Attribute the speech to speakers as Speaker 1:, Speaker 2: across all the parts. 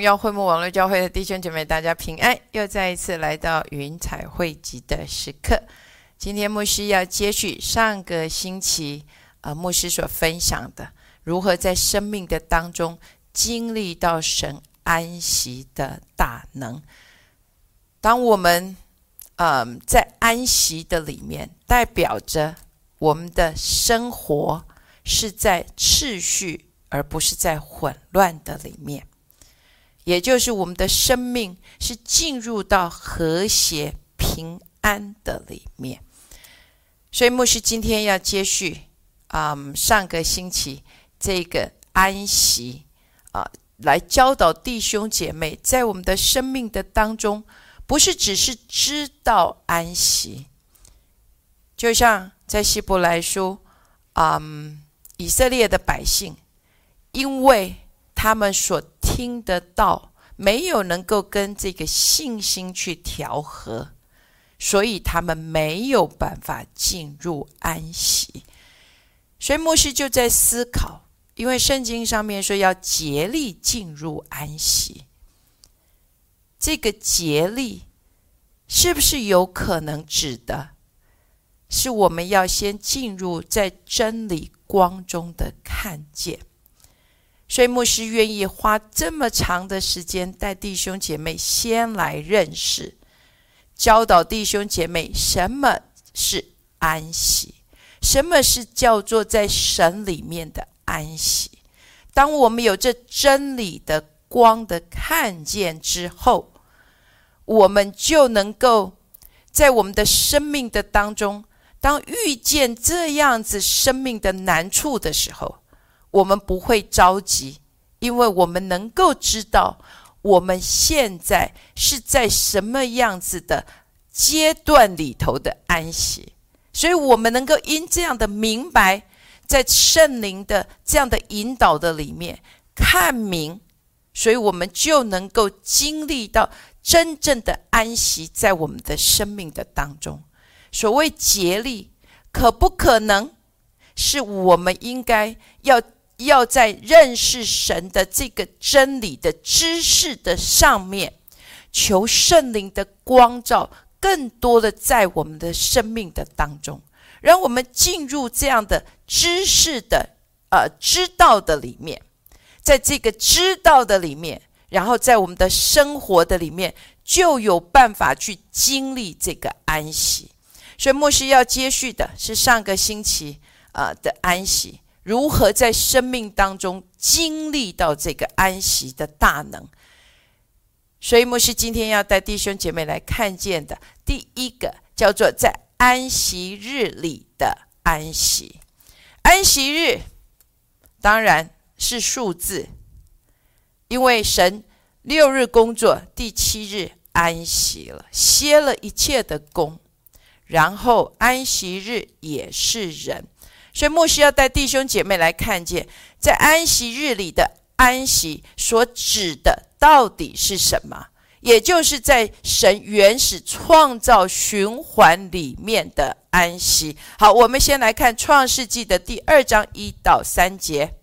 Speaker 1: 荣耀会幕网络教会的弟兄姐妹，大家平安！又再一次来到云彩汇集的时刻。今天牧师要接续上个星期呃牧师所分享的，如何在生命的当中经历到神安息的大能。当我们嗯在安息的里面，代表着我们的生活是在秩序。而不是在混乱的里面，也就是我们的生命是进入到和谐平安的里面。所以牧师今天要接续啊，上个星期这个安息啊，来教导弟兄姐妹，在我们的生命的当中，不是只是知道安息，就像在希伯来书啊，以色列的百姓。因为他们所听得到，没有能够跟这个信心去调和，所以他们没有办法进入安息。所以牧师就在思考，因为圣经上面说要竭力进入安息，这个竭力是不是有可能指的，是我们要先进入在真理光中的看见？所以牧师愿意花这么长的时间带弟兄姐妹先来认识，教导弟兄姐妹什么是安息，什么是叫做在神里面的安息。当我们有这真理的光的看见之后，我们就能够在我们的生命的当中，当遇见这样子生命的难处的时候。我们不会着急，因为我们能够知道我们现在是在什么样子的阶段里头的安息，所以我们能够因这样的明白，在圣灵的这样的引导的里面看明，所以我们就能够经历到真正的安息在我们的生命的当中。所谓竭力，可不可能是我们应该要？要在认识神的这个真理的知识的上面，求圣灵的光照，更多的在我们的生命的当中，让我们进入这样的知识的呃知道的里面，在这个知道的里面，然后在我们的生活的里面，就有办法去经历这个安息。所以牧师要接续的是上个星期啊的安息。如何在生命当中经历到这个安息的大能？所以牧师今天要带弟兄姐妹来看见的第一个，叫做在安息日里的安息。安息日当然是数字，因为神六日工作，第七日安息了，歇了一切的功，然后安息日也是人。所以，牧师要带弟兄姐妹来看见，在安息日里的安息所指的到底是什么？也就是在神原始创造循环里面的安息。好，我们先来看创世纪的第二章一到三节：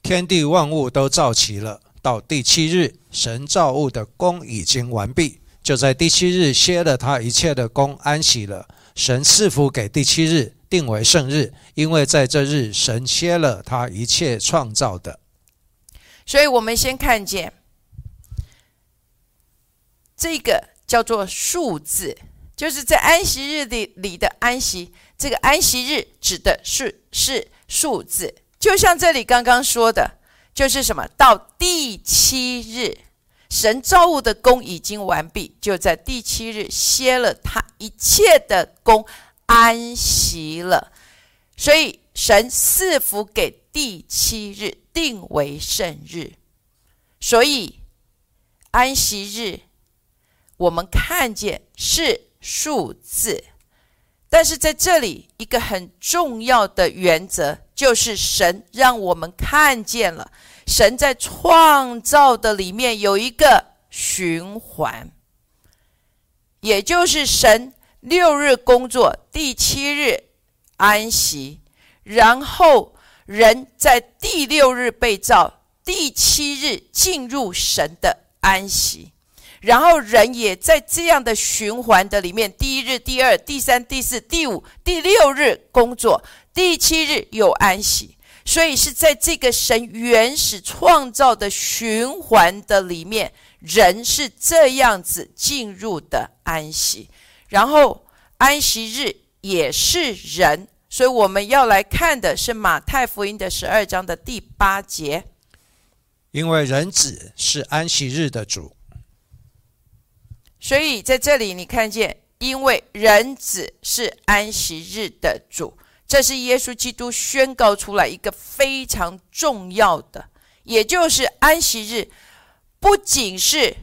Speaker 2: 天地万物都造齐了，到第七日，神造物的功已经完毕，就在第七日歇了他一切的功，安息了。神赐福给第七日。定为圣日，因为在这日，神歇了他一切创造的。
Speaker 1: 所以，我们先看见这个叫做数字，就是在安息日里里的安息。这个安息日指的是是数字，就像这里刚刚说的，就是什么？到第七日，神造物的功已经完毕，就在第七日歇了他一切的功。安息了，所以神赐福给第七日，定为圣日。所以安息日，我们看见是数字，但是在这里一个很重要的原则，就是神让我们看见了，神在创造的里面有一个循环，也就是神。六日工作，第七日安息，然后人在第六日被造，第七日进入神的安息。然后人也在这样的循环的里面，第一日、第二、第三、第四、第五、第六日工作，第七日有安息。所以是在这个神原始创造的循环的里面，人是这样子进入的安息。然后安息日也是人，所以我们要来看的是马太福音的十二章的第八节，
Speaker 2: 因为人子是安息日的主。
Speaker 1: 所以在这里，你看见，因为人子是安息日的主，这是耶稣基督宣告出来一个非常重要的，也就是安息日不仅是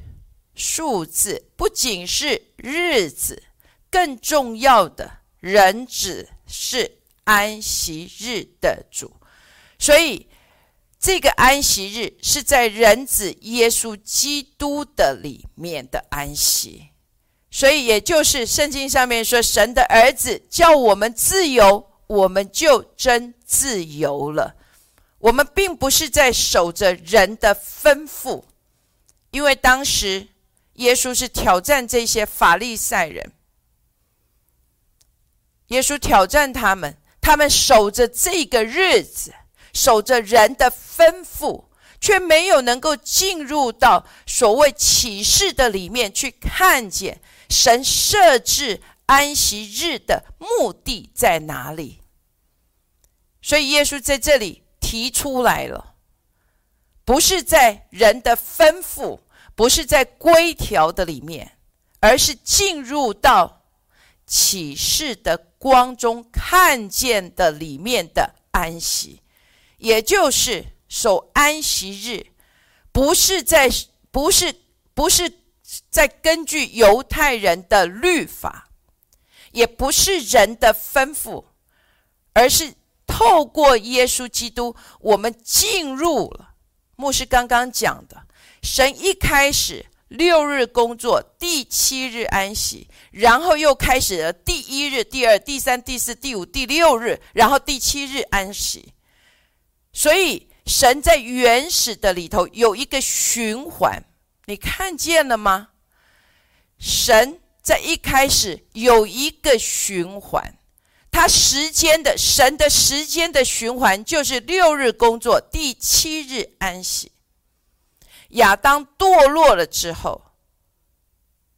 Speaker 1: 数字，不仅是日子，更重要的，人子是安息日的主，所以这个安息日是在人子耶稣基督的里面的安息。所以，也就是圣经上面说，神的儿子叫我们自由，我们就真自由了。我们并不是在守着人的吩咐，因为当时耶稣是挑战这些法利赛人，耶稣挑战他们，他们守着这个日子，守着人的吩咐，却没有能够进入到所谓启示的里面去看见。神设置安息日的目的在哪里？所以耶稣在这里提出来了，不是在人的吩咐，不是在规条的里面，而是进入到启示的光中看见的里面的安息，也就是守安息日，不是在，不是，不是。在根据犹太人的律法，也不是人的吩咐，而是透过耶稣基督，我们进入了。牧师刚刚讲的，神一开始六日工作，第七日安息，然后又开始了第一日、第二、第三、第四、第五、第六日，然后第七日安息。所以神在原始的里头有一个循环。你看见了吗？神在一开始有一个循环，他时间的神的时间的循环就是六日工作，第七日安息。亚当堕落了之后，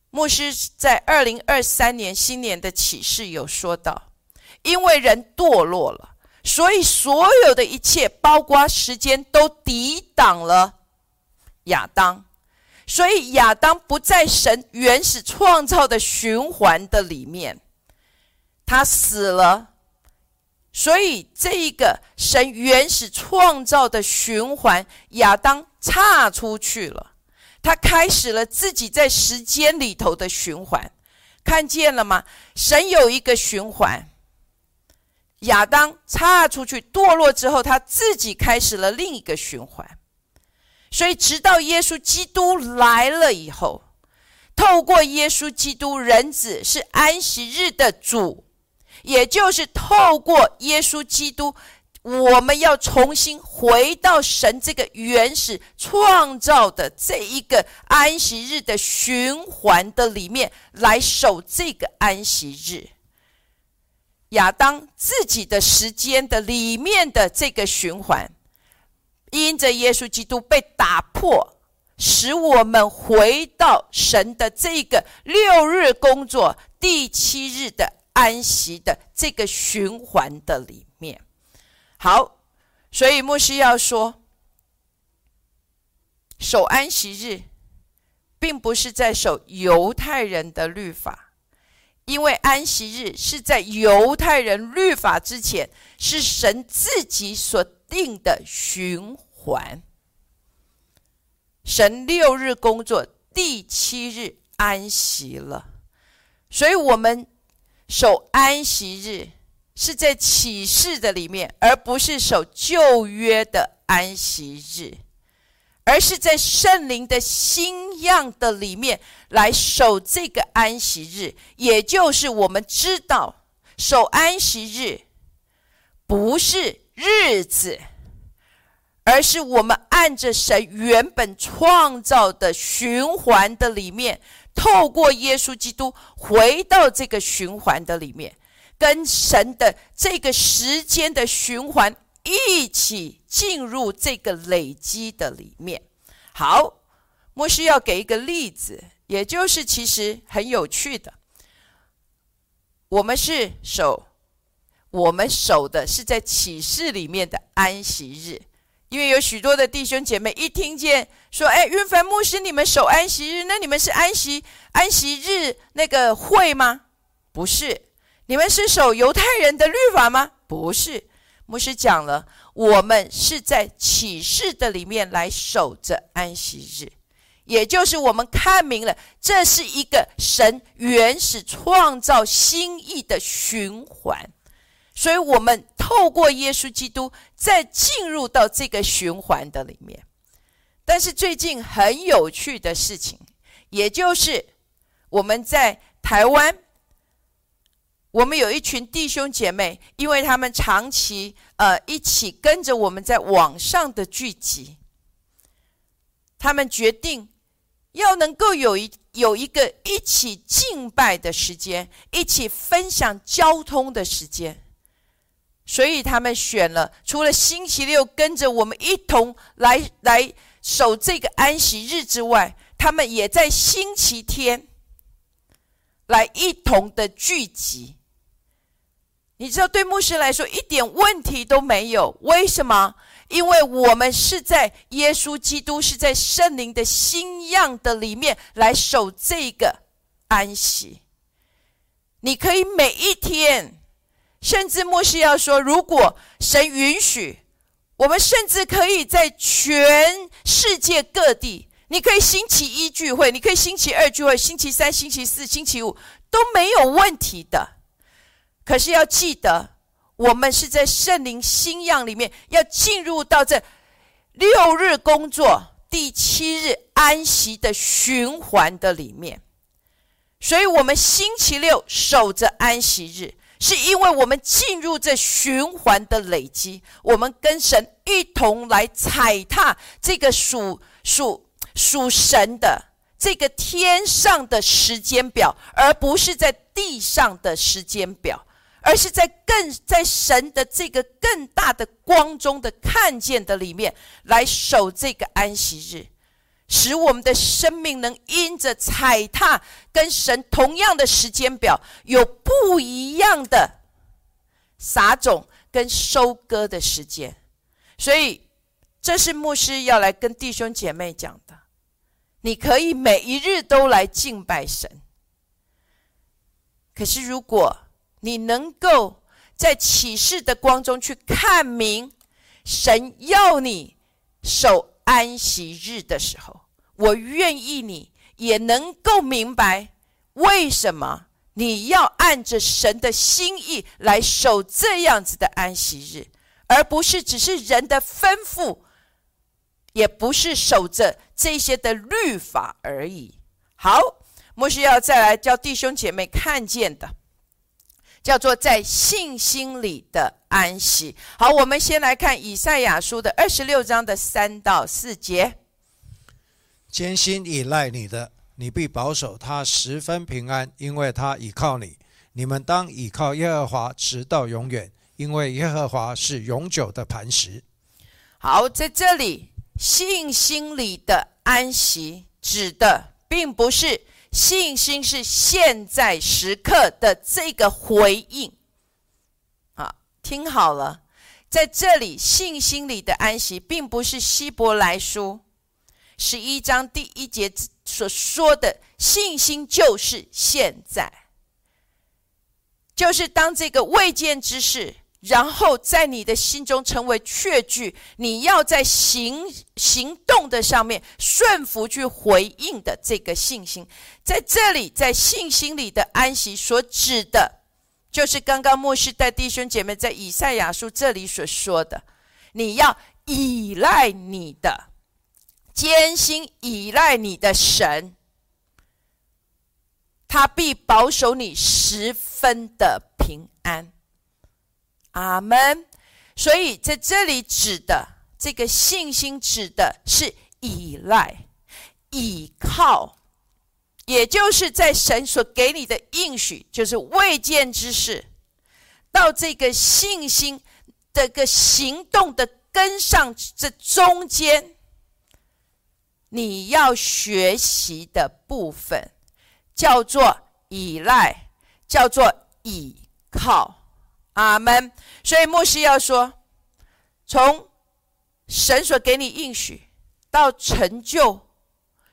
Speaker 1: 牧师在二零二三年新年的启示有说到，因为人堕落了，所以所有的一切，包括时间，都抵挡了亚当。所以亚当不在神原始创造的循环的里面，他死了。所以这一个神原始创造的循环，亚当岔出去了，他开始了自己在时间里头的循环，看见了吗？神有一个循环，亚当岔出去堕落之后，他自己开始了另一个循环。所以，直到耶稣基督来了以后，透过耶稣基督，人子是安息日的主，也就是透过耶稣基督，我们要重新回到神这个原始创造的这一个安息日的循环的里面来守这个安息日。亚当自己的时间的里面的这个循环。因着耶稣基督被打破，使我们回到神的这个六日工作、第七日的安息的这个循环的里面。好，所以牧师要说，守安息日，并不是在守犹太人的律法，因为安息日是在犹太人律法之前，是神自己所定的循。环神六日工作，第七日安息了，所以我们守安息日是在启示的里面，而不是守旧约的安息日，而是在圣灵的新样的里面来守这个安息日。也就是我们知道，守安息日不是日子。而是我们按着神原本创造的循环的里面，透过耶稣基督回到这个循环的里面，跟神的这个时间的循环一起进入这个累积的里面。好，牧师要给一个例子，也就是其实很有趣的，我们是守，我们守的是在启示里面的安息日。因为有许多的弟兄姐妹一听见说：“哎，云凡牧师，你们守安息日，那你们是安息安息日那个会吗？不是，你们是守犹太人的律法吗？不是。牧师讲了，我们是在启示的里面来守着安息日，也就是我们看明了，这是一个神原始创造心意的循环。”所以，我们透过耶稣基督再进入到这个循环的里面。但是，最近很有趣的事情，也就是我们在台湾，我们有一群弟兄姐妹，因为他们长期呃一起跟着我们在网上的聚集，他们决定要能够有一有一个一起敬拜的时间，一起分享交通的时间。所以他们选了，除了星期六跟着我们一同来来守这个安息日之外，他们也在星期天来一同的聚集。你知道，对牧师来说一点问题都没有。为什么？因为我们是在耶稣基督是在圣灵的新样的里面来守这个安息。你可以每一天。甚至牧师要说，如果神允许，我们甚至可以在全世界各地，你可以星期一聚会，你可以星期二聚会，星期三、星期四、星期五都没有问题的。可是要记得，我们是在圣灵新样里面，要进入到这六日工作、第七日安息的循环的里面。所以，我们星期六守着安息日。是因为我们进入这循环的累积，我们跟神一同来踩踏这个属属属神的这个天上的时间表，而不是在地上的时间表，而是在更在神的这个更大的光中的看见的里面来守这个安息日。使我们的生命能因着踩踏跟神同样的时间表，有不一样的撒种跟收割的时间。所以，这是牧师要来跟弟兄姐妹讲的。你可以每一日都来敬拜神，可是如果你能够在启示的光中去看明神要你守。安息日的时候，我愿意你也能够明白为什么你要按着神的心意来守这样子的安息日，而不是只是人的吩咐，也不是守着这些的律法而已。好，牧师要再来叫弟兄姐妹看见的。叫做在信心里的安息。好，我们先来看以赛亚书的二十六章的三到四节。
Speaker 2: 艰辛依赖你的，你必保守他十分平安，因为他倚靠你。你们当倚靠耶和华，直到永远，因为耶和华是永久的磐石。
Speaker 1: 好，在这里，信心里的安息指的并不是。信心是现在时刻的这个回应，啊，听好了，在这里信心里的安息，并不是希伯来书十一章第一节所说的信心，就是现在，就是当这个未见之事。然后在你的心中成为确据，你要在行行动的上面顺服去回应的这个信心，在这里在信心里的安息所指的，就是刚刚牧师带弟兄姐妹在以赛亚书这里所说的，你要依赖你的艰辛，依赖你的神，他必保守你十分的平安。阿门。所以在这里指的这个信心指的是依赖、倚靠，也就是在神所给你的应许，就是未见之事，到这个信心的个行动的跟上这中间，你要学习的部分叫做依赖，叫做倚靠。阿门。所以牧师要说，从神所给你应许到成就，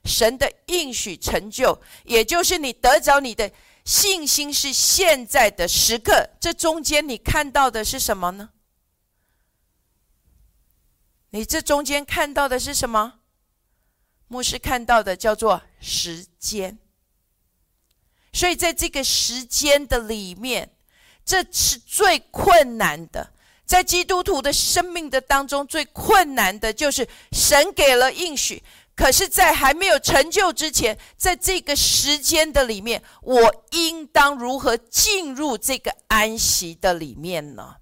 Speaker 1: 神的应许成就，也就是你得着你的信心是现在的时刻。这中间你看到的是什么呢？你这中间看到的是什么？牧师看到的叫做时间。所以在这个时间的里面。这是最困难的，在基督徒的生命的当中，最困难的就是神给了应许，可是，在还没有成就之前，在这个时间的里面，我应当如何进入这个安息的里面呢？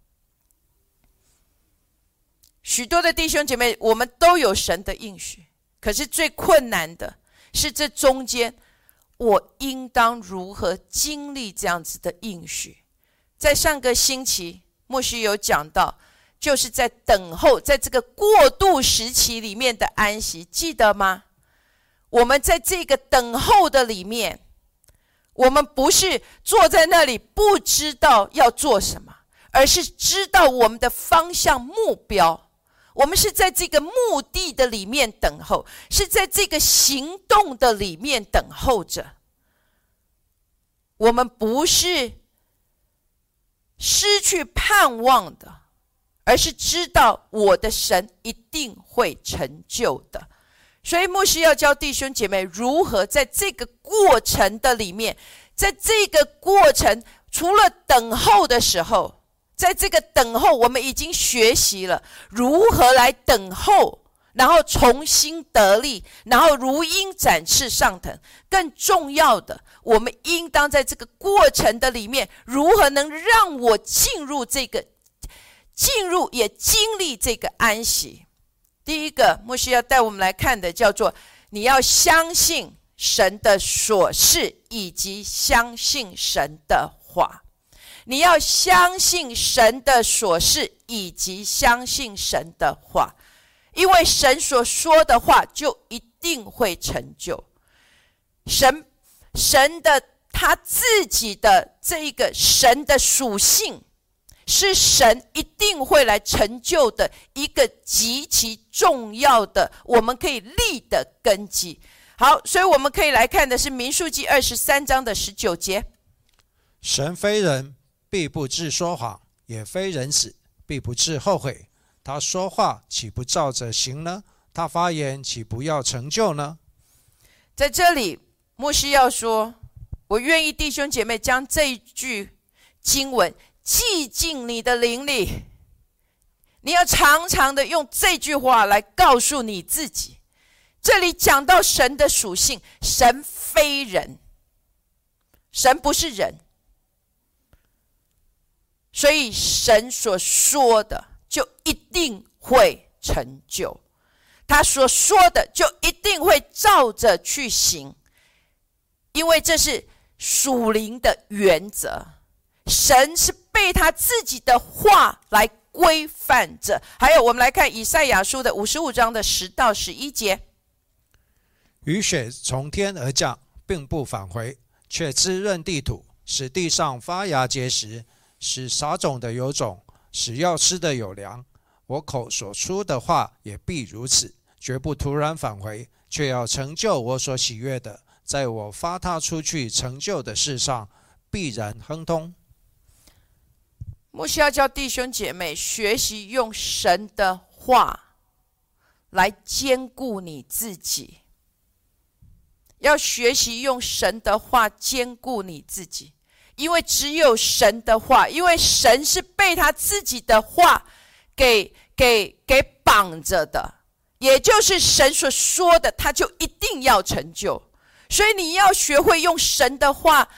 Speaker 1: 许多的弟兄姐妹，我们都有神的应许，可是最困难的是这中间，我应当如何经历这样子的应许？在上个星期，牧师有讲到，就是在等候，在这个过渡时期里面的安息，记得吗？我们在这个等候的里面，我们不是坐在那里不知道要做什么，而是知道我们的方向目标。我们是在这个目的的里面等候，是在这个行动的里面等候着。我们不是。失去盼望的，而是知道我的神一定会成就的。所以牧师要教弟兄姐妹如何在这个过程的里面，在这个过程除了等候的时候，在这个等候，我们已经学习了如何来等候。然后重新得力，然后如鹰展翅上腾。更重要的，我们应当在这个过程的里面，如何能让我进入这个，进入也经历这个安息？第一个，牧师要带我们来看的，叫做你要相信神的所事，以及相信神的话。你要相信神的所事，以及相信神的话。因为神所说的话就一定会成就，神神的他自己的这一个神的属性，是神一定会来成就的一个极其重要的我们可以立的根基。好，所以我们可以来看的是民数记二十三章的十九节：
Speaker 2: 神非人，必不至说谎；也非人子，必不至后悔。他说话岂不照着行呢？他发言岂不要成就呢？
Speaker 1: 在这里，牧师要说：我愿意弟兄姐妹将这一句经文记进你的灵里。你要常常的用这句话来告诉你自己。这里讲到神的属性，神非人，神不是人，所以神所说的。就一定会成就，他所说的就一定会照着去行，因为这是属灵的原则。神是被他自己的话来规范着。还有，我们来看以赛亚书的五十五章的十到十一节：
Speaker 2: 雨雪从天而降，并不返回，却滋润地土，使地上发芽结实，使撒种的有种。使要吃的有粮，我口所出的话也必如此，绝不突然返回，却要成就我所喜悦的，在我发他出去成就的事上，必然亨通。
Speaker 1: 牧师要教弟兄姐妹学习用神的话来兼顾你自己，要学习用神的话兼顾你自己。因为只有神的话，因为神是被他自己的话给给给绑着的，也就是神所说的，他就一定要成就。所以你要学会用神的话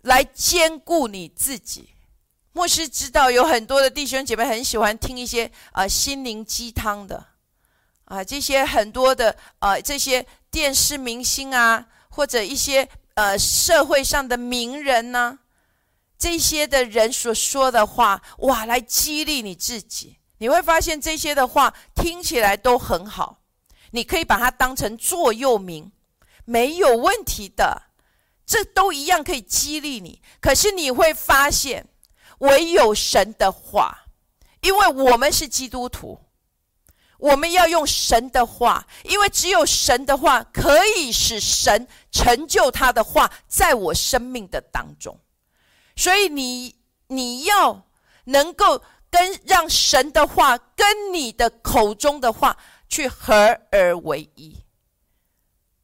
Speaker 1: 来兼顾你自己。牧师知道有很多的弟兄姐妹很喜欢听一些啊心灵鸡汤的，啊，这些很多的呃这些电视明星啊，或者一些呃社会上的名人呢，这些的人所说的话，哇，来激励你自己。你会发现这些的话听起来都很好，你可以把它当成座右铭，没有问题的。这都一样可以激励你。可是你会发现，唯有神的话，因为我们是基督徒，我们要用神的话，因为只有神的话可以使神成就他的话在我生命的当中。所以你你要能够。跟让神的话跟你的口中的话去合而为一。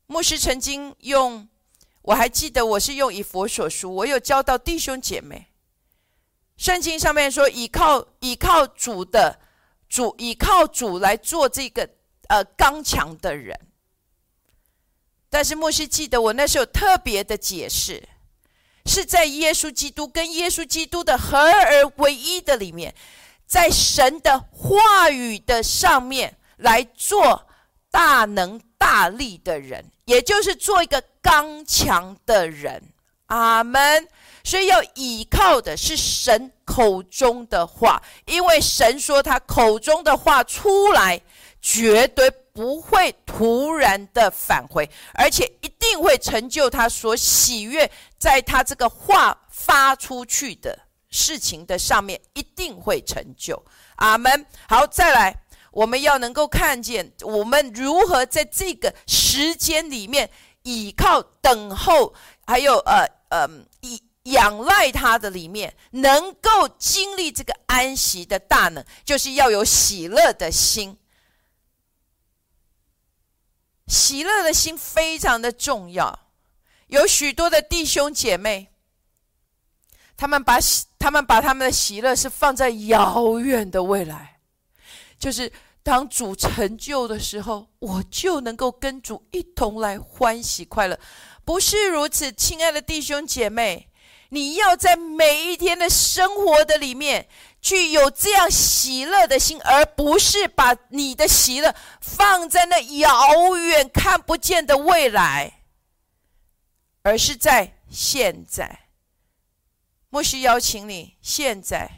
Speaker 1: 牧师曾经用，我还记得我是用以佛所书，我有教到弟兄姐妹。圣经上面说，倚靠倚靠主的主，倚靠主来做这个呃刚强的人。但是牧师记得我那时候特别的解释。是在耶稣基督跟耶稣基督的合而为一的里面，在神的话语的上面来做大能大力的人，也就是做一个刚强的人。阿门。所以要依靠的是神口中的话，因为神说他口中的话出来，绝对不会突然的返回，而且一定会成就他所喜悦。在他这个话发出去的事情的上面，一定会成就。阿门。好，再来，我们要能够看见我们如何在这个时间里面倚靠、等候，还有呃呃仰赖他的里面，能够经历这个安息的大能，就是要有喜乐的心。喜乐的心非常的重要。有许多的弟兄姐妹，他们把喜，他们把他们的喜乐是放在遥远的未来，就是当主成就的时候，我就能够跟主一同来欢喜快乐。不是如此，亲爱的弟兄姐妹，你要在每一天的生活的里面，具有这样喜乐的心，而不是把你的喜乐放在那遥远看不见的未来。而是在现在，牧师邀请你现在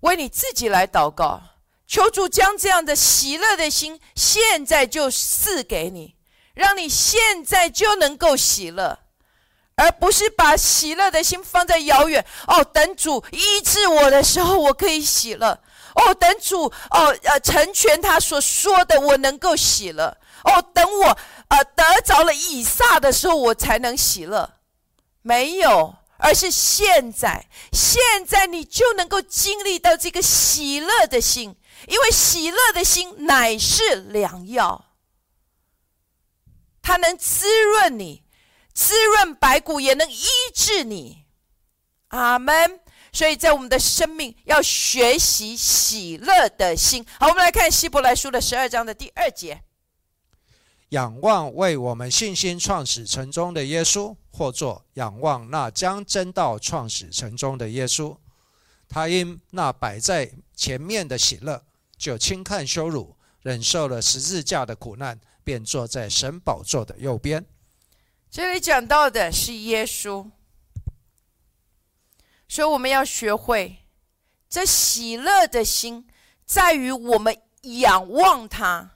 Speaker 1: 为你自己来祷告，求主将这样的喜乐的心现在就赐给你，让你现在就能够喜乐，而不是把喜乐的心放在遥远。哦，等主医治我的时候，我可以喜乐。哦，等主哦呃成全他所说的，我能够喜乐。哦，等我。呃，得着了以撒的时候，我才能喜乐。没有，而是现在，现在你就能够经历到这个喜乐的心，因为喜乐的心乃是良药，它能滋润你，滋润白骨，也能医治你。阿门。所以在我们的生命要学习喜乐的心。好，我们来看希伯来书的十二章的第二节。
Speaker 2: 仰望为我们信心创始成终的耶稣，或作仰望那将真道创始成终的耶稣。他因那摆在前面的喜乐，就轻看羞辱，忍受了十字架的苦难，便坐在神宝座的右边。
Speaker 1: 这里讲到的是耶稣，所以我们要学会这喜乐的心，在于我们仰望他。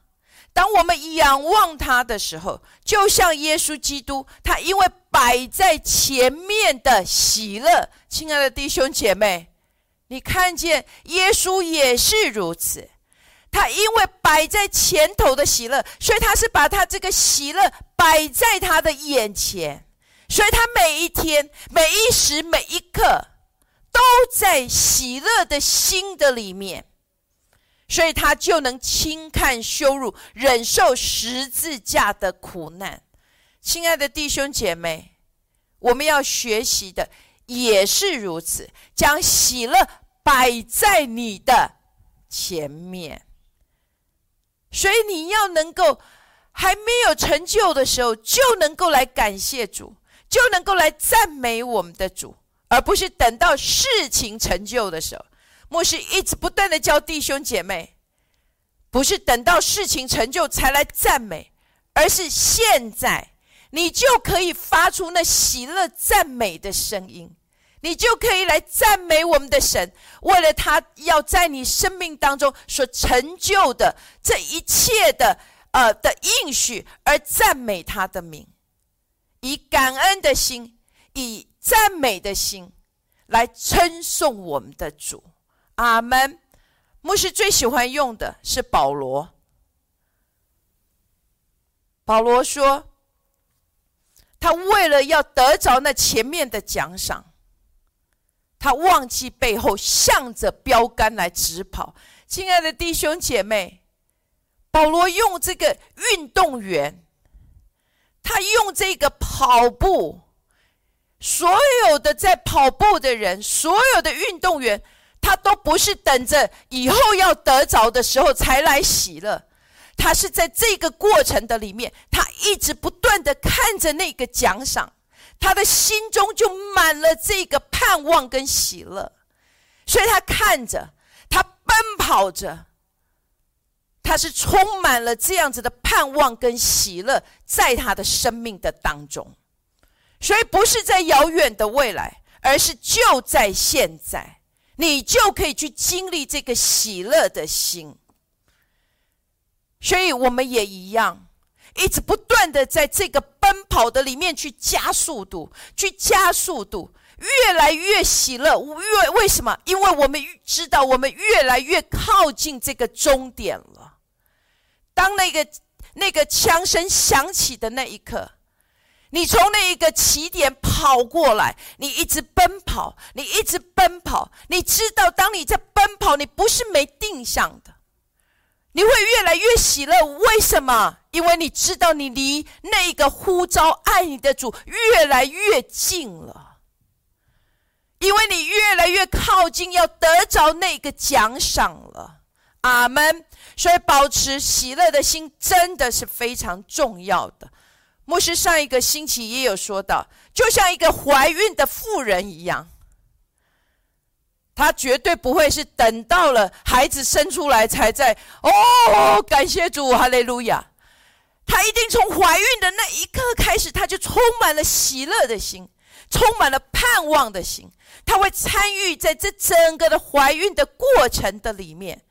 Speaker 1: 当我们仰望他的时候，就像耶稣基督，他因为摆在前面的喜乐，亲爱的弟兄姐妹，你看见耶稣也是如此。他因为摆在前头的喜乐，所以他是把他这个喜乐摆在他的眼前，所以他每一天、每一时、每一刻，都在喜乐的心的里面。所以他就能轻看羞辱，忍受十字架的苦难。亲爱的弟兄姐妹，我们要学习的也是如此，将喜乐摆在你的前面。所以你要能够还没有成就的时候，就能够来感谢主，就能够来赞美我们的主，而不是等到事情成就的时候。牧师一直不断的教弟兄姐妹，不是等到事情成就才来赞美，而是现在你就可以发出那喜乐赞美的声音，你就可以来赞美我们的神，为了他要在你生命当中所成就的这一切的呃的应许而赞美他的名，以感恩的心，以赞美的心来称颂我们的主。阿门。牧师最喜欢用的是保罗。保罗说：“他为了要得着那前面的奖赏，他忘记背后，向着标杆来直跑。”亲爱的弟兄姐妹，保罗用这个运动员，他用这个跑步，所有的在跑步的人，所有的运动员。他都不是等着以后要得着的时候才来喜乐，他是在这个过程的里面，他一直不断的看着那个奖赏，他的心中就满了这个盼望跟喜乐，所以他看着，他奔跑着，他是充满了这样子的盼望跟喜乐，在他的生命的当中，所以不是在遥远的未来，而是就在现在。你就可以去经历这个喜乐的心，所以我们也一样，一直不断的在这个奔跑的里面去加速度，去加速度，越来越喜乐。越为什么？因为我们知道，我们越来越靠近这个终点了。当那个那个枪声响起的那一刻。你从那一个起点跑过来，你一直奔跑，你一直奔跑。你知道，当你在奔跑，你不是没定向的，你会越来越喜乐。为什么？因为你知道，你离那个呼召爱你的主越来越近了，因为你越来越靠近要得着那个奖赏了。阿门。所以，保持喜乐的心真的是非常重要的。牧师上一个星期也有说到，就像一个怀孕的妇人一样，她绝对不会是等到了孩子生出来才在哦，感谢主，哈利路亚。她一定从怀孕的那一刻开始，她就充满了喜乐的心，充满了盼望的心。她会参与在这整个的怀孕的过程的里面，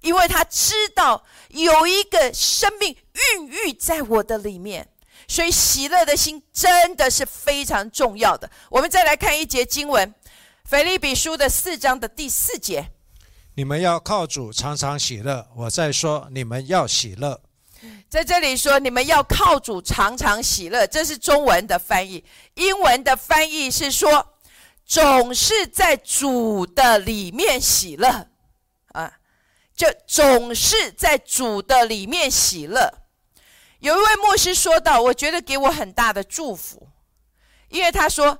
Speaker 1: 因为她知道有一个生命孕育在我的里面。所以喜乐的心真的是非常重要的。我们再来看一节经文，《腓立比书》的四章的第四节：“
Speaker 2: 你们要靠主常常喜乐。”我在说，你们要喜乐。
Speaker 1: 在这里说，你们要靠主常常喜乐，这是中文的翻译。英文的翻译是说，总是在主的里面喜乐啊，就总是在主的里面喜乐。有一位牧师说道：“我觉得给我很大的祝福，因为他说，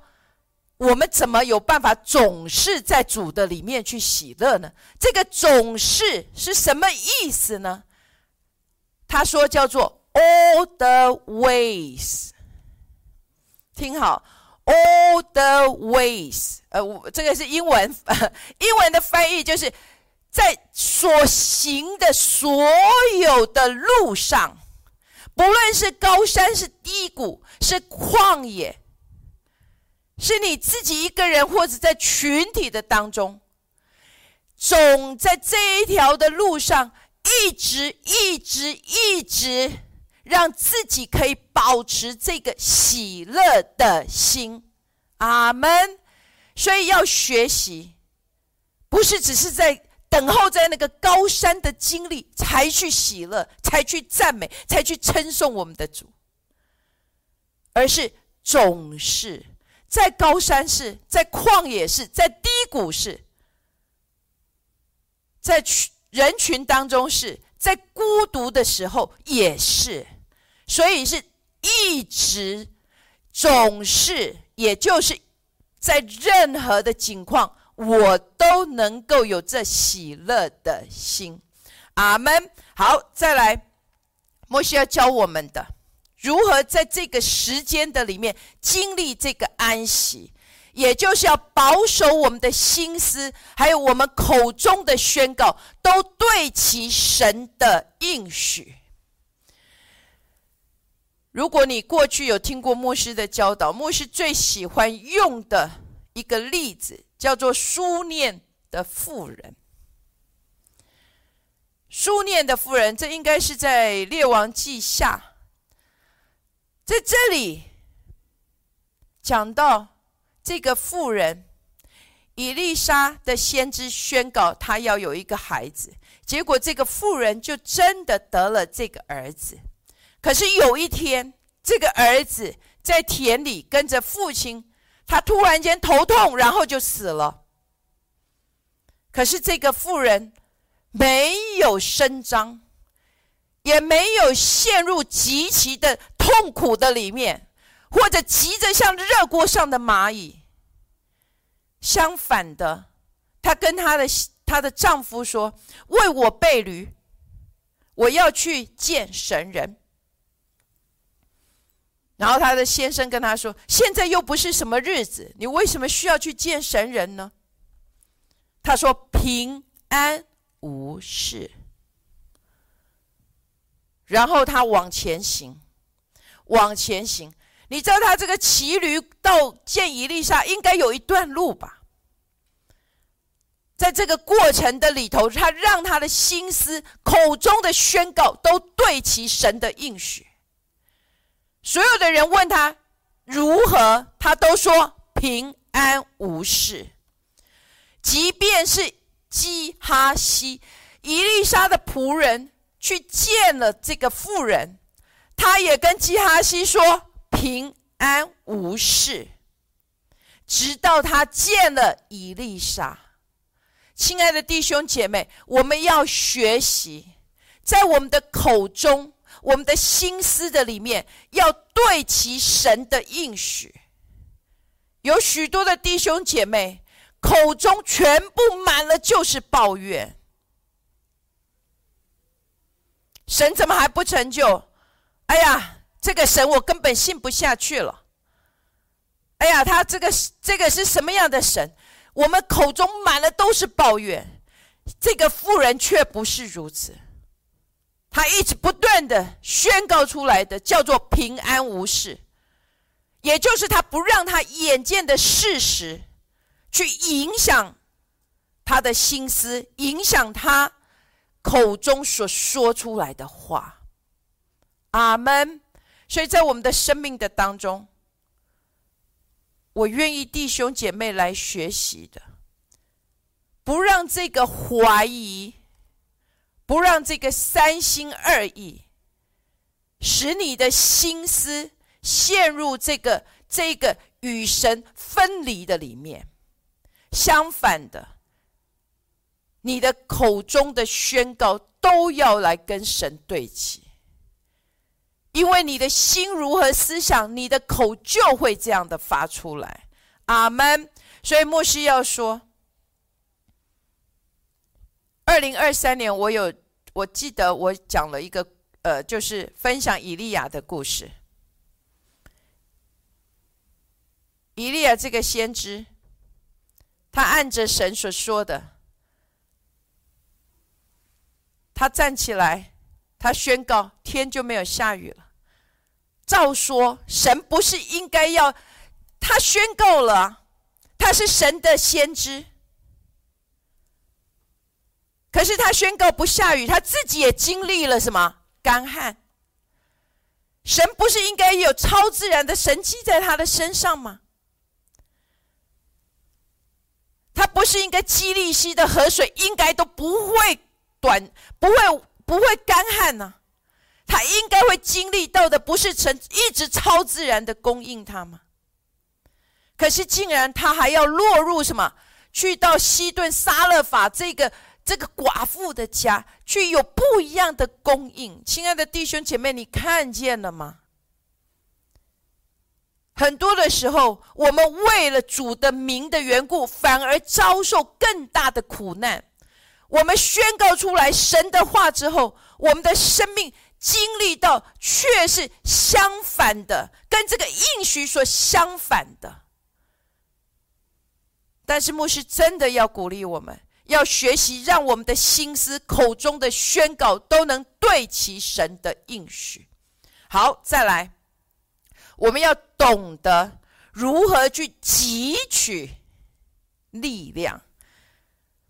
Speaker 1: 我们怎么有办法总是在主的里面去喜乐呢？这个‘总是’是什么意思呢？他说叫做 ‘all the ways’，听好，‘all the ways’，呃，这个是英文，英文的翻译就是在所行的所有的路上。”不论是高山，是低谷，是旷野，是你自己一个人，或者在群体的当中，总在这一条的路上，一直、一直、一直，让自己可以保持这个喜乐的心。阿门。所以要学习，不是只是在。等候在那个高山的经历，才去喜乐，才去赞美，才去称颂我们的主，而是总是在高山是，在旷野是，在低谷是，在去人群当中是，在孤独的时候也是，所以是一直总是，也就是在任何的境况。我都能够有这喜乐的心，阿门。好，再来，摩西要教我们的，如何在这个时间的里面经历这个安息，也就是要保守我们的心思，还有我们口中的宣告，都对齐神的应许。如果你过去有听过牧师的教导，牧师最喜欢用的一个例子叫做书念的妇人。书念的妇人，这应该是在列王记下，在这里讲到这个妇人，以丽莎的先知宣告她要有一个孩子，结果这个妇人就真的得了这个儿子。可是有一天，这个儿子在田里跟着父亲，他突然间头痛，然后就死了。可是这个妇人没有声张，也没有陷入极其的痛苦的里面，或者急着像热锅上的蚂蚁。相反的，她跟她的她的丈夫说：“为我备驴，我要去见神人。”然后他的先生跟他说：“现在又不是什么日子，你为什么需要去见神人呢？”他说：“平安无事。”然后他往前行，往前行。你知道他这个骑驴到见伊丽莎应该有一段路吧？在这个过程的里头，他让他的心思、口中的宣告都对齐神的应许。所有的人问他如何，他都说平安无事。即便是基哈西伊丽莎的仆人去见了这个妇人，他也跟基哈西说平安无事。直到他见了伊丽莎，亲爱的弟兄姐妹，我们要学习在我们的口中。我们的心思的里面要对齐神的应许。有许多的弟兄姐妹口中全部满了就是抱怨，神怎么还不成就？哎呀，这个神我根本信不下去了。哎呀，他这个这个是什么样的神？我们口中满了都是抱怨，这个妇人却不是如此。他一直不断的宣告出来的叫做平安无事，也就是他不让他眼见的事实去影响他的心思，影响他口中所说出来的话。阿门。所以在我们的生命的当中，我愿意弟兄姐妹来学习的，不让这个怀疑。不让这个三心二意，使你的心思陷入这个这个与神分离的里面。相反的，你的口中的宣告都要来跟神对齐，因为你的心如何思想，你的口就会这样的发出来。阿门。所以牧师要说。二零二三年，我有，我记得我讲了一个，呃，就是分享以利亚的故事。以利亚这个先知，他按着神所说的，他站起来，他宣告天就没有下雨了。照说，神不是应该要他宣告了，他是神的先知。可是他宣告不下雨，他自己也经历了什么干旱？神不是应该有超自然的神迹在他的身上吗？他不是应该基利溪的河水应该都不会短，不会不会干旱呢？他应该会经历到的不是神一直超自然的供应他吗？可是竟然他还要落入什么？去到西顿撒勒法这个。这个寡妇的家去有不一样的供应，亲爱的弟兄姐妹，你看见了吗？很多的时候，我们为了主的名的缘故，反而遭受更大的苦难。我们宣告出来神的话之后，我们的生命经历到却是相反的，跟这个应许所相反的。但是牧师真的要鼓励我们，要学习让我们的心思、口中的宣告都能对齐神的应许。好，再来，我们要懂得如何去汲取力量。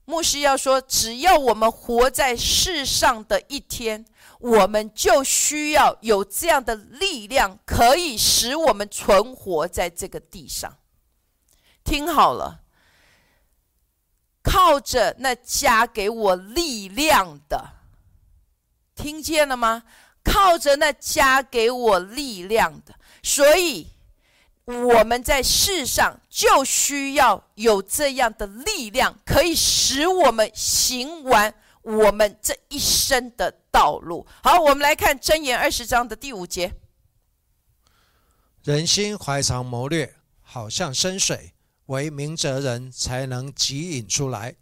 Speaker 1: 牧师要说，只要我们活在世上的一天，我们就需要有这样的力量，可以使我们存活在这个地上。听好了。靠着那加给我力量的，听见了吗？靠着那加给我力量的，所以我们在世上就需要有这样的力量，可以使我们行完我们这一生的道路。好，我们来看箴言二十章的第五节：
Speaker 2: 人心怀藏谋略，好像深水。为明哲人才能汲引出来。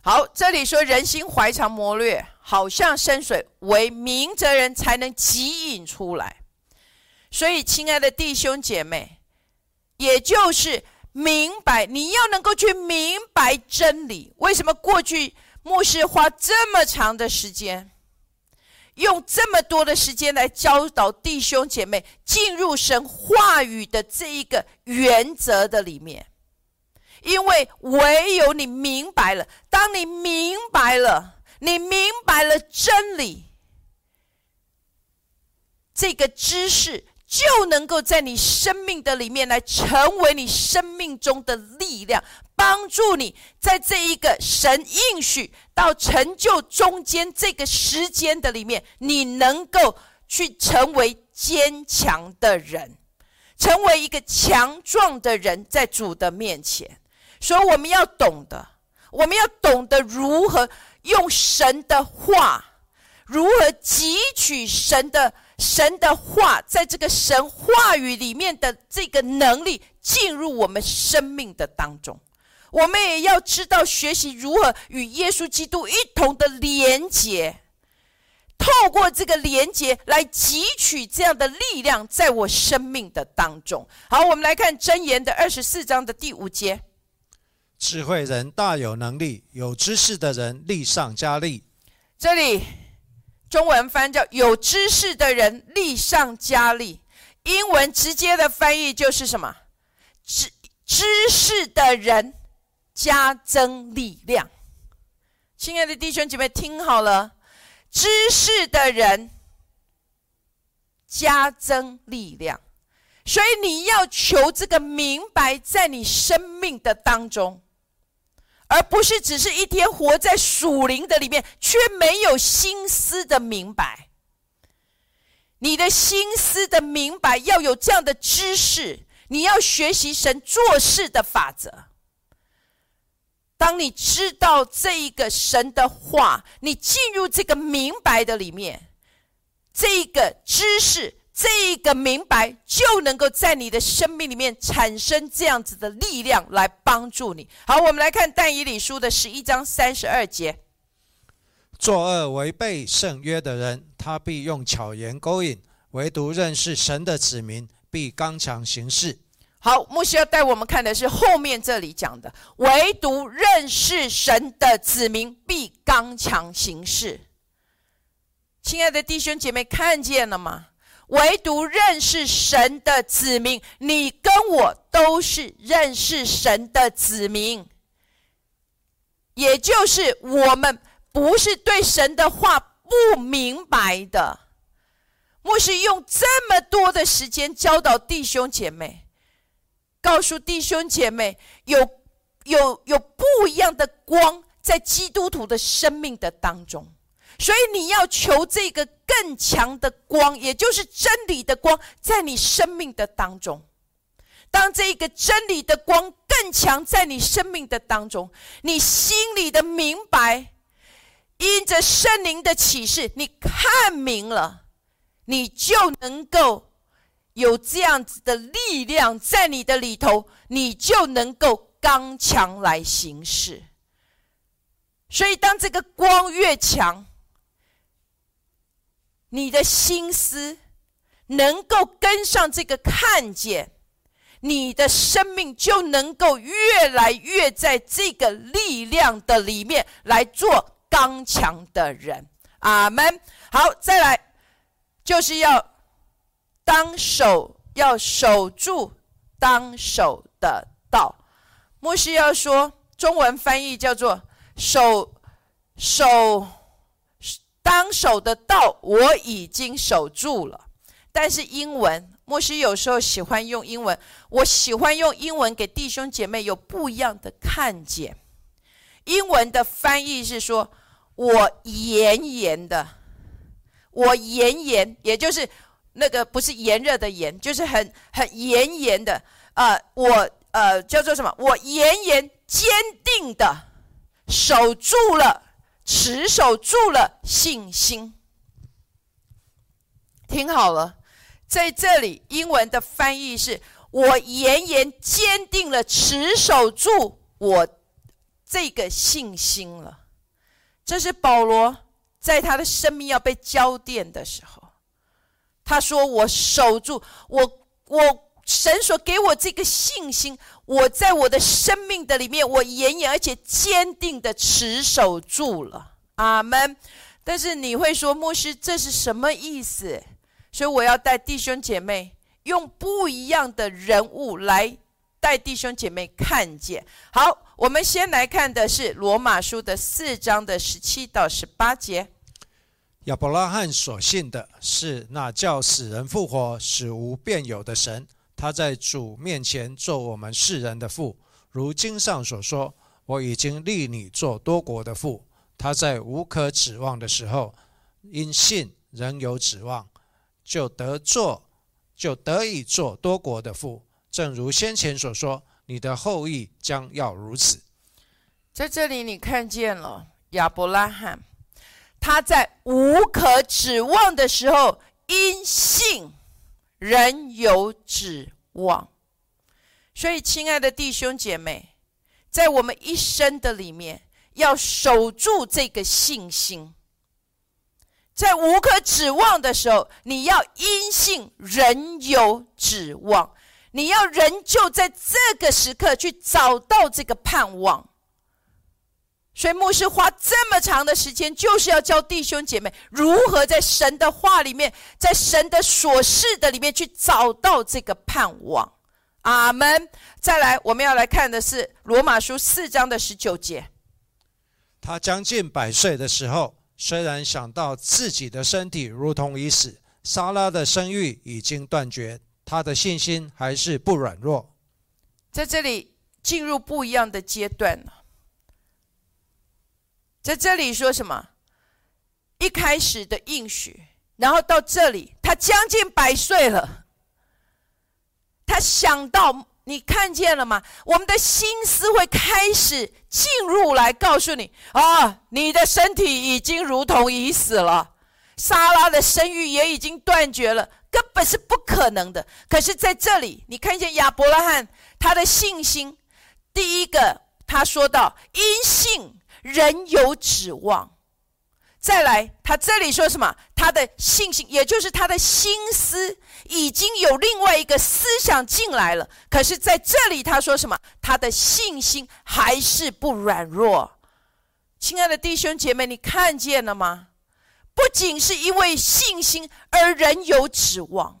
Speaker 1: 好，这里说人心怀藏谋略，好像深水，为明哲人才能汲引出来。所以，亲爱的弟兄姐妹，也就是明白，你要能够去明白真理。为什么过去牧师花这么长的时间，用这么多的时间来教导弟兄姐妹进入神话语的这一个原则的里面？因为唯有你明白了，当你明白了，你明白了真理，这个知识就能够在你生命的里面来成为你生命中的力量，帮助你在这一个神应许到成就中间这个时间的里面，你能够去成为坚强的人，成为一个强壮的人，在主的面前。所以我们要懂得，我们要懂得如何用神的话，如何汲取神的神的话，在这个神话语里面的这个能力进入我们生命的当中。我们也要知道学习如何与耶稣基督一同的连结，透过这个连结来汲取这样的力量，在我生命的当中。好，我们来看箴言的二十四章的第五节。
Speaker 2: 智慧人大有能力，有知识的人力上加力。
Speaker 1: 这里中文翻叫“有知识的人力上加力”，英文直接的翻译就是什么？知知识的人加增力量。亲爱的弟兄姐妹，听好了，知识的人加增力量，所以你要求这个明白，在你生命的当中。而不是只是一天活在属灵的里面，却没有心思的明白。你的心思的明白要有这样的知识，你要学习神做事的法则。当你知道这一个神的话，你进入这个明白的里面，这一个知识。这一个明白就能够在你的生命里面产生这样子的力量来帮助你。好，我们来看但以理书的十一章三十二节：
Speaker 2: 作恶违背圣约的人，他必用巧言勾引；唯独认识神的子民，必刚强行事。
Speaker 1: 好，牧师要带我们看的是后面这里讲的：唯独认识神的子民，必刚强行事。亲爱的弟兄姐妹，看见了吗？唯独认识神的子民，你跟我都是认识神的子民，也就是我们不是对神的话不明白的。牧师用这么多的时间教导弟兄姐妹，告诉弟兄姐妹有有有不一样的光在基督徒的生命的当中。所以你要求这个更强的光，也就是真理的光，在你生命的当中。当这个真理的光更强在你生命的当中，你心里的明白，因着圣灵的启示，你看明了，你就能够有这样子的力量在你的里头，你就能够刚强来行事。所以，当这个光越强，你的心思能够跟上这个看见，你的生命就能够越来越在这个力量的里面来做刚强的人。阿门。好，再来就是要当守，要守住当守的道。牧师要说，中文翻译叫做“守守当守的道”，我已经守住了。但是英文。牧师有时候喜欢用英文，我喜欢用英文给弟兄姐妹有不一样的看见。英文的翻译是说：“我炎炎的，我炎炎，也就是那个不是炎热的炎，就是很很炎炎的。呃，我呃叫做什么？我炎炎坚定的守住了，持守住了信心。听好了。”在这里，英文的翻译是：我严严坚定了持守住我这个信心了。这是保罗在他的生命要被浇奠的时候，他说：“我守住我，我神所给我这个信心，我在我的生命的里面，我严严而且坚定的持守住了。”阿门。但是你会说，牧师，这是什么意思？所以我要带弟兄姐妹用不一样的人物来带弟兄姐妹看见。好，我们先来看的是罗马书的四章的十七到十八节。
Speaker 2: 亚伯拉罕所信的是那叫死人复活、死无变有的神，他在主面前做我们世人的父。如经上所说：“我已经立你做多国的父。”他在无可指望的时候，因信仍有指望。就得做，就得以做多国的父，正如先前所说，你的后裔将要如此。
Speaker 1: 在这里，你看见了亚伯拉罕，他在无可指望的时候，因信仍有指望。所以，亲爱的弟兄姐妹，在我们一生的里面，要守住这个信心。在无可指望的时候，你要因信仍有指望，你要仍旧在这个时刻去找到这个盼望。所以牧师花这么长的时间，就是要教弟兄姐妹如何在神的话里面，在神的所示的里面去找到这个盼望。阿门。再来，我们要来看的是罗马书四章的十九节。
Speaker 2: 他将近百岁的时候。虽然想到自己的身体如同已死，莎拉的生育已经断绝，他的信心还是不软弱。
Speaker 1: 在这里进入不一样的阶段了。在这里说什么？一开始的应许，然后到这里，他将近百岁了，他想到。你看见了吗？我们的心思会开始进入来告诉你啊，你的身体已经如同已死了，莎拉的生育也已经断绝了，根本是不可能的。可是在这里，你看见亚伯拉罕他的信心，第一个他说到因信人有指望。再来，他这里说什么？他的信心，也就是他的心思，已经有另外一个思想进来了。可是在这里，他说什么？他的信心还是不软弱。亲爱的弟兄姐妹，你看见了吗？不仅是因为信心而人有指望，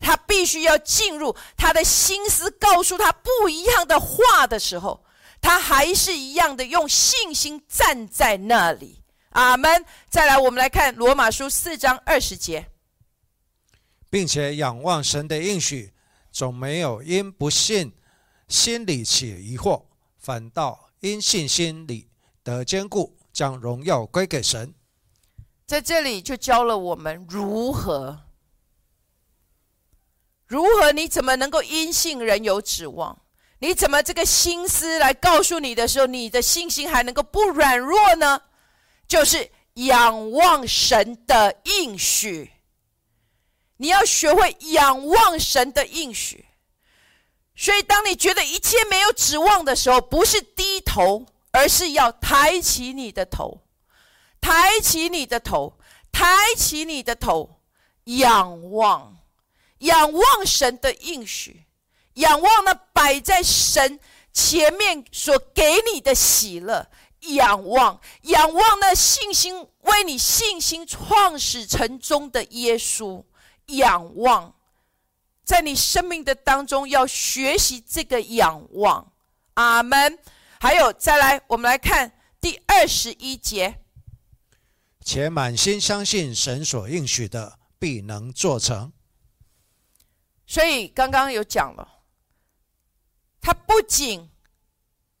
Speaker 1: 他必须要进入他的心思，告诉他不一样的话的时候，他还是一样的用信心站在那里。阿门。再来，我们来看罗马书四章二十节，
Speaker 2: 并且仰望神的应许，总没有因不信心里起疑惑，反倒因信心里得坚固，将荣耀归给神。
Speaker 1: 在这里就教了我们如何，如何你怎么能够因信人有指望？你怎么这个心思来告诉你的时候，你的信心还能够不软弱呢？就是仰望神的应许，你要学会仰望神的应许。所以，当你觉得一切没有指望的时候，不是低头，而是要抬起你的头，抬起你的头，抬起你的头，仰望，仰望神的应许，仰望那摆在神前面所给你的喜乐。仰望，仰望那信心为你信心创始成终的耶稣。仰望，在你生命的当中要学习这个仰望。阿门。还有，再来，我们来看第二十一节。
Speaker 2: 且满心相信神所应许的必能做成。
Speaker 1: 所以刚刚有讲了，他不仅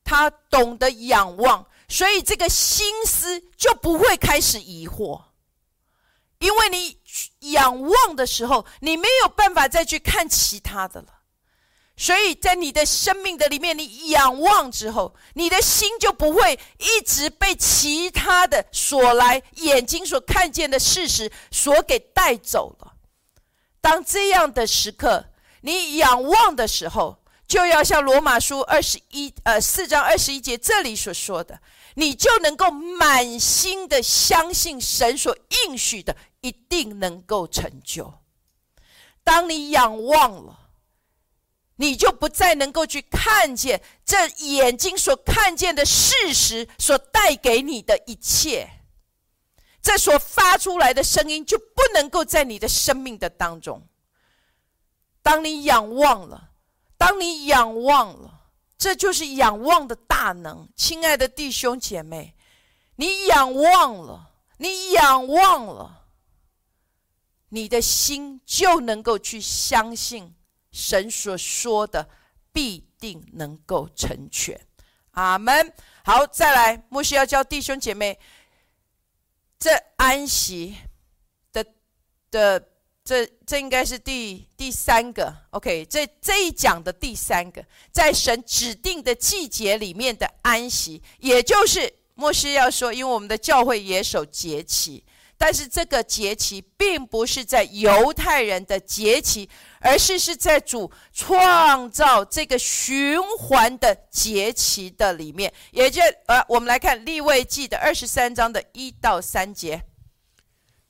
Speaker 1: 他懂得仰望。所以这个心思就不会开始疑惑，因为你仰望的时候，你没有办法再去看其他的了。所以在你的生命的里面，你仰望之后，你的心就不会一直被其他的所来眼睛所看见的事实所给带走了。当这样的时刻，你仰望的时候。就要像罗马书二十一呃四章二十一节这里所说的，你就能够满心的相信神所应许的一定能够成就。当你仰望了，你就不再能够去看见这眼睛所看见的事实所带给你的一切，这所发出来的声音就不能够在你的生命的当中。当你仰望了。当你仰望了，这就是仰望的大能，亲爱的弟兄姐妹，你仰望了，你仰望了，你的心就能够去相信神所说的必定能够成全。阿门。好，再来，牧师要教弟兄姐妹，这安息的的。这这应该是第第三个，OK，这这一讲的第三个，在神指定的季节里面的安息，也就是牧师要说，因为我们的教会也守节期，但是这个节期并不是在犹太人的节期，而是是在主创造这个循环的节期的里面，也就呃，我们来看立位记的二十三章的一到三节，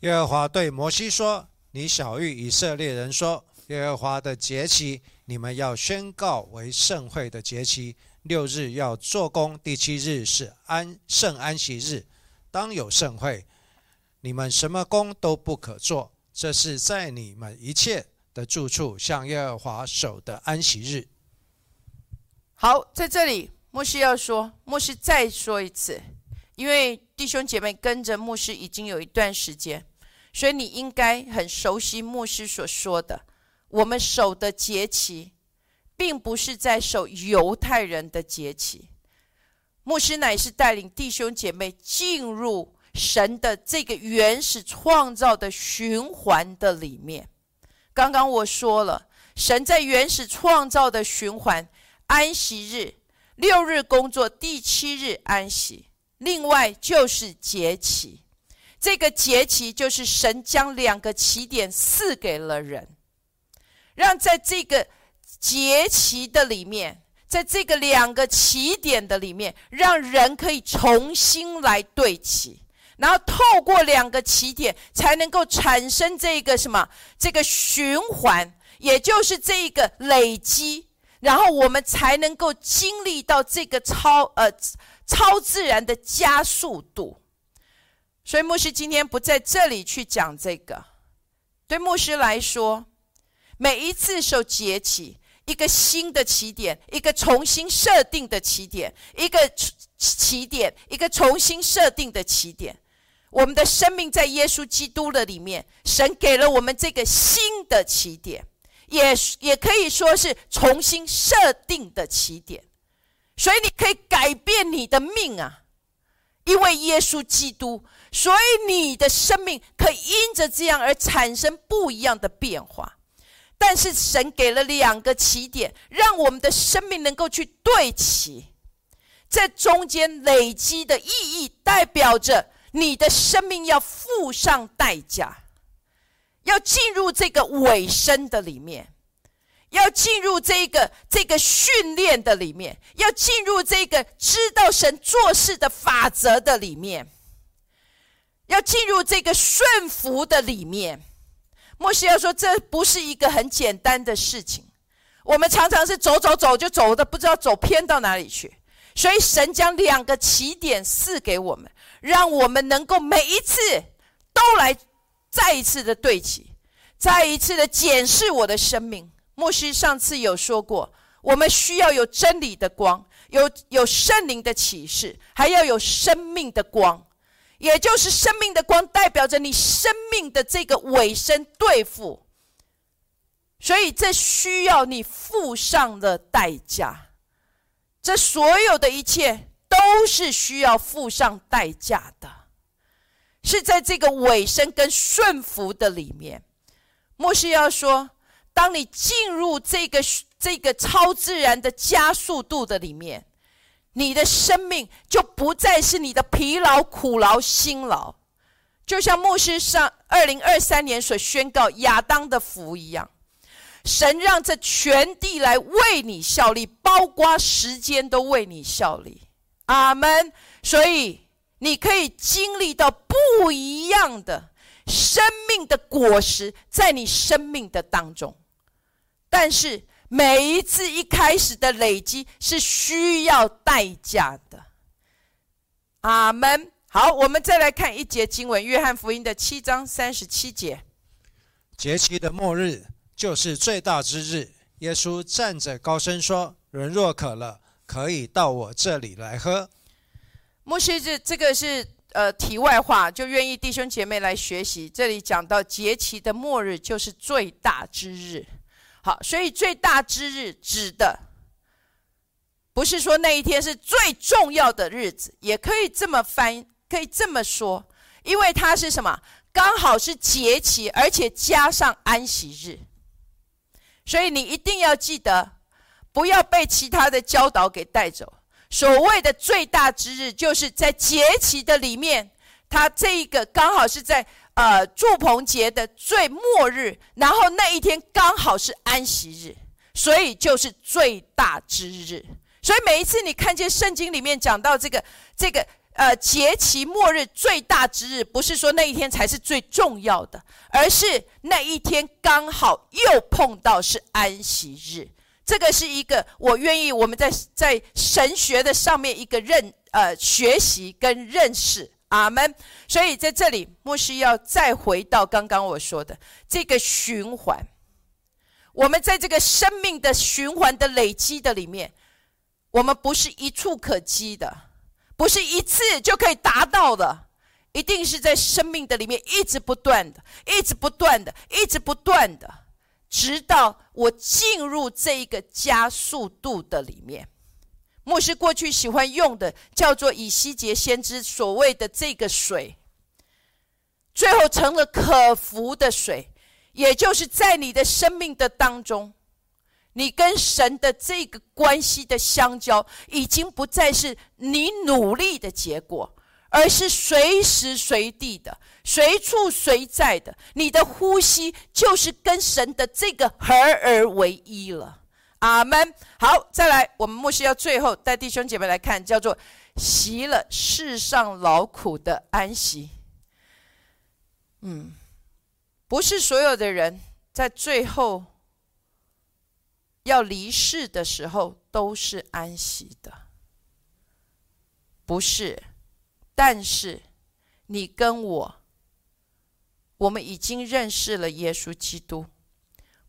Speaker 2: 耶和华对摩西说。你小谕以色列人说：“耶和华的节期，你们要宣告为盛会的节期。六日要做工，第七日是安圣安息日，当有盛会。你们什么工都不可做，这是在你们一切的住处向耶和华守的安息日。”
Speaker 1: 好，在这里，牧师要说，牧师再说一次，因为弟兄姐妹跟着牧师已经有一段时间。所以你应该很熟悉牧师所说的，我们守的节期，并不是在守犹太人的节期。牧师乃是带领弟兄姐妹进入神的这个原始创造的循环的里面。刚刚我说了，神在原始创造的循环，安息日六日工作，第七日安息，另外就是节期。这个节期就是神将两个起点赐给了人，让在这个节期的里面，在这个两个起点的里面，让人可以重新来对齐，然后透过两个起点，才能够产生这个什么？这个循环，也就是这个累积，然后我们才能够经历到这个超呃超自然的加速度。所以牧师今天不在这里去讲这个。对牧师来说，每一次受节起，一个新的起点，一个重新设定的起点，一个起点，一个重新设定的起点。我们的生命在耶稣基督的里面，神给了我们这个新的起点，也也可以说是重新设定的起点。所以你可以改变你的命啊，因为耶稣基督。所以你的生命可以因着这样而产生不一样的变化，但是神给了两个起点，让我们的生命能够去对齐，在中间累积的意义，代表着你的生命要付上代价，要进入这个尾声的里面，要进入这个这个训练的里面，要进入这个知道神做事的法则的里面。要进入这个顺服的里面，莫西要说，这不是一个很简单的事情。我们常常是走走走就走的不知道走偏到哪里去，所以神将两个起点赐给我们，让我们能够每一次都来再一次的对齐，再一次的检视我的生命。牧师上次有说过，我们需要有真理的光，有有圣灵的启示，还要有生命的光。也就是生命的光，代表着你生命的这个尾声对付，所以这需要你付上的代价。这所有的一切都是需要付上代价的，是在这个尾声跟顺服的里面。牧师要说，当你进入这个这个超自然的加速度的里面。你的生命就不再是你的疲劳、苦劳、辛劳，就像牧师上二零二三年所宣告亚当的福一样，神让这全地来为你效力，包括时间都为你效力。阿门。所以你可以经历到不一样的生命的果实在你生命的当中，但是。每一次一开始的累积是需要代价的。阿门。好，我们再来看一节经文，《约翰福音》的七章三十七节。
Speaker 2: 节期的末日就是最大之日。耶稣站着高声说：“人若渴了，可以到我这里来喝。”
Speaker 1: 牧师，这这个是呃题外话，就愿意弟兄姐妹来学习。这里讲到节期的末日就是最大之日。好，所以最大之日指的不是说那一天是最重要的日子，也可以这么翻，可以这么说，因为它是什么？刚好是节期，而且加上安息日，所以你一定要记得，不要被其他的教导给带走。所谓的最大之日，就是在节期的里面，它这一个刚好是在。呃，祝棚节的最末日，然后那一天刚好是安息日，所以就是最大之日。所以每一次你看见圣经里面讲到这个这个呃节期末日最大之日，不是说那一天才是最重要的，而是那一天刚好又碰到是安息日。这个是一个我愿意我们在在神学的上面一个认呃学习跟认识。阿门。所以在这里，牧师要再回到刚刚我说的这个循环。我们在这个生命的循环的累积的里面，我们不是一触可及的，不是一次就可以达到的，一定是在生命的里面一直不断的，一直不断的，一直不断的，直到我进入这一个加速度的里面。牧师过去喜欢用的叫做以西结先知所谓的这个水，最后成了可服的水，也就是在你的生命的当中，你跟神的这个关系的相交，已经不再是你努力的结果，而是随时随地的、随处随在的，你的呼吸就是跟神的这个合而为一了。阿门。好，再来，我们牧师要最后带弟兄姐妹来看，叫做“习了世上劳苦的安息”。嗯，不是所有的人在最后要离世的时候都是安息的，不是。但是你跟我，我们已经认识了耶稣基督，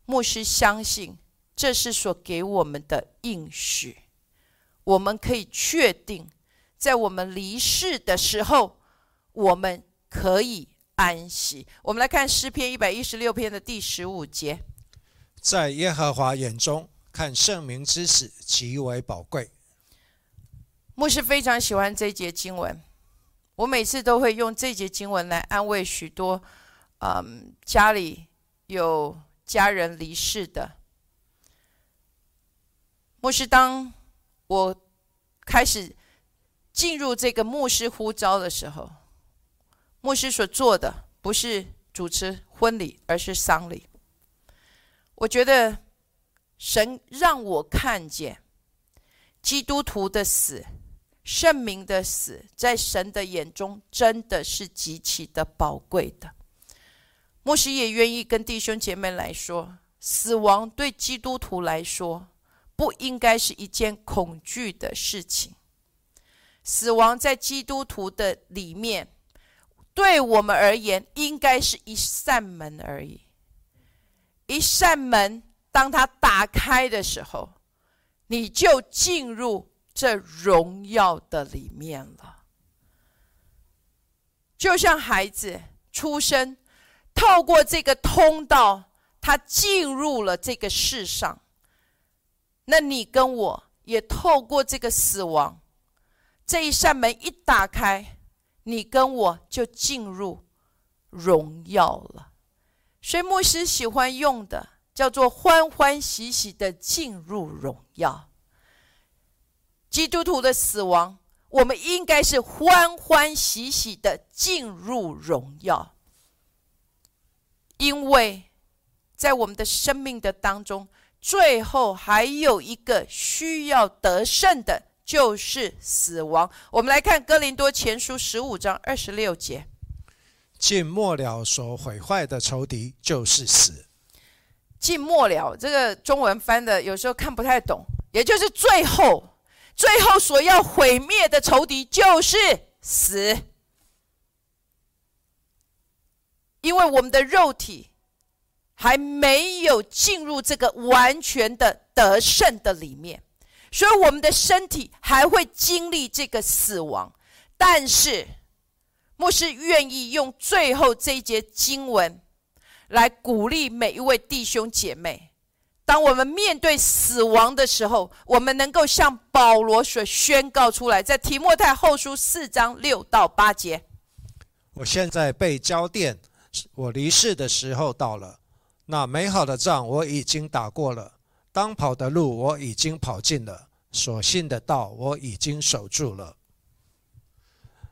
Speaker 1: 牧师相信。这是所给我们的应许，我们可以确定，在我们离世的时候，我们可以安息。我们来看诗篇一百一十六篇的第十五节，
Speaker 2: 在耶和华眼中看圣明之死极为宝贵。
Speaker 1: 牧师非常喜欢这节经文，我每次都会用这节经文来安慰许多，嗯，家里有家人离世的。牧师，当我开始进入这个牧师呼召的时候，牧师所做的不是主持婚礼，而是丧礼。我觉得神让我看见基督徒的死、圣明的死，在神的眼中真的是极其的宝贵的。牧师也愿意跟弟兄姐妹来说。死亡对基督徒来说不应该是一件恐惧的事情。死亡在基督徒的里面，对我们而言，应该是一扇门而已。一扇门，当它打开的时候，你就进入这荣耀的里面了。就像孩子出生，透过这个通道，他进入了这个世上。那你跟我也透过这个死亡，这一扇门一打开，你跟我就进入荣耀了。所以牧师喜欢用的叫做欢欢喜喜的进入荣耀。基督徒的死亡，我们应该是欢欢喜喜的进入荣耀，因为在我们的生命的当中，最后还有一个需要得胜的，就是死亡。我们来看哥林多前书十五章二十六节。
Speaker 2: 尽末了所毁坏的仇敌就是死。
Speaker 1: 尽末了，这个中文翻的有时候看不太懂，也就是最后，最后所要毁灭的仇敌就是死。因为我们的肉体还没有进入这个完全的得胜的里面，所以我们的身体还会经历这个死亡，但是。牧师愿意用最后这一节经文来鼓励每一位弟兄姐妹。当我们面对死亡的时候，我们能够向保罗所宣告出来，在提莫太后书四章六到八节：“
Speaker 2: 我现在被交电，我离世的时候到了。那美好的仗我已经打过了，当跑的路我已经跑尽了，所信的道我已经守住了。”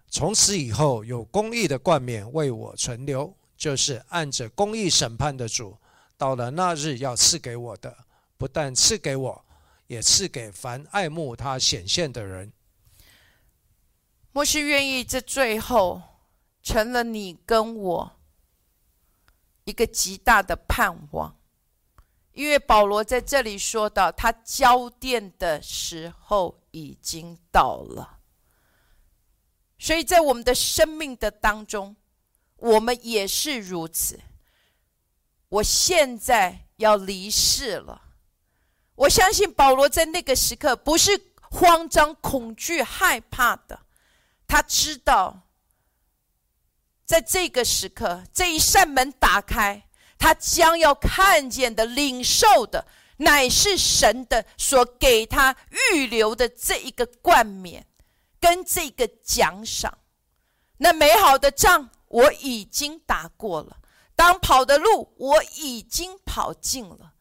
Speaker 2: 从此以后，有公义的冠冕为我存留，就是按着公义审判的主，到了那日要赐给我的，不但赐给我，也赐给凡爱慕他显现的人。
Speaker 1: 牧师愿意这最后成了你跟我一个极大的盼望，因为保罗在这里说到，他交电的时候已经到了。所以在我们的生命的当中，我们也是如此。我现在要离世了，我相信保罗在那个时刻不是慌张、恐惧、害怕的，他知道，在这个时刻，这一扇门打开，他将要看见的、领受的，乃是神的所给他预留的这一个冠冕。跟这个奖赏，那美好的仗我已经打过了，当跑的路我已经跑尽了，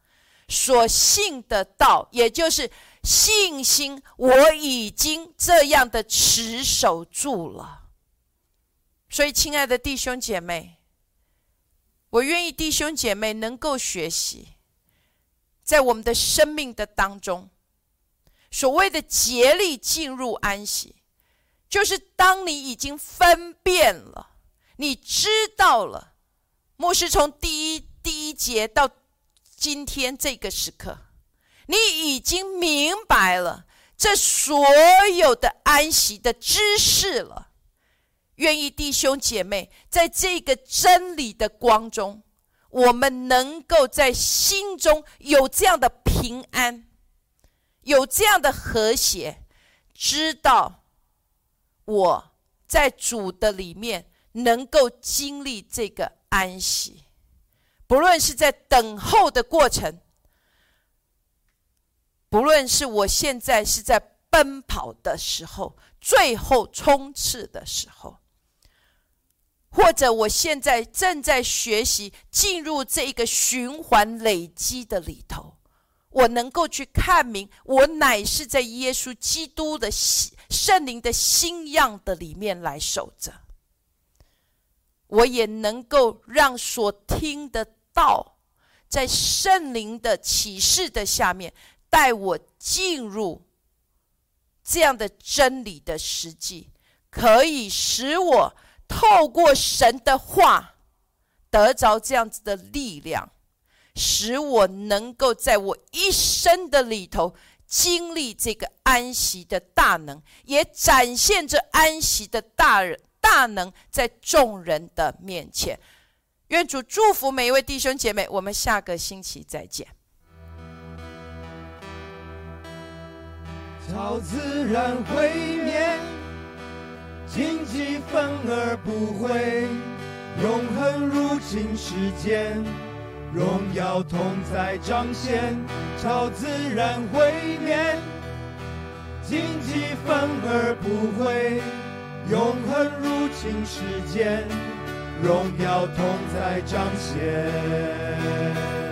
Speaker 1: 所信的道，也就是信心，我已经这样的持守住了。所以，亲爱的弟兄姐妹，我愿意弟兄姐妹能够学习，在我们的生命的当中，所谓的竭力进入安息。就是当你已经分辨了，你知道了，牧师从第一第一节到今天这个时刻，你已经明白了这所有的安息的知识了。愿意弟兄姐妹在这个真理的光中，我们能够在心中有这样的平安，有这样的和谐，知道。我在主的里面能够经历这个安息，不论是在等候的过程，不论是我现在是在奔跑的时候，最后冲刺的时候，或者我现在正在学习进入这一个循环累积的里头。我能够去看明，我乃是在耶稣基督的圣灵的新样的里面来守着。我也能够让所听的道，在圣灵的启示的下面，带我进入这样的真理的实际，可以使我透过神的话，得着这样子的力量。使我能够在我一生的里头经历这个安息的大能，也展现着安息的大人大能在众人的面前。愿主祝福每一位弟兄姐妹，我们下个星期再见。
Speaker 3: 超自然毁灭，荆棘反而不会，永恒入侵世间，荣耀同在彰显。超自然毁灭，荆棘反而不会，永恒入侵世间，荣耀同在彰显。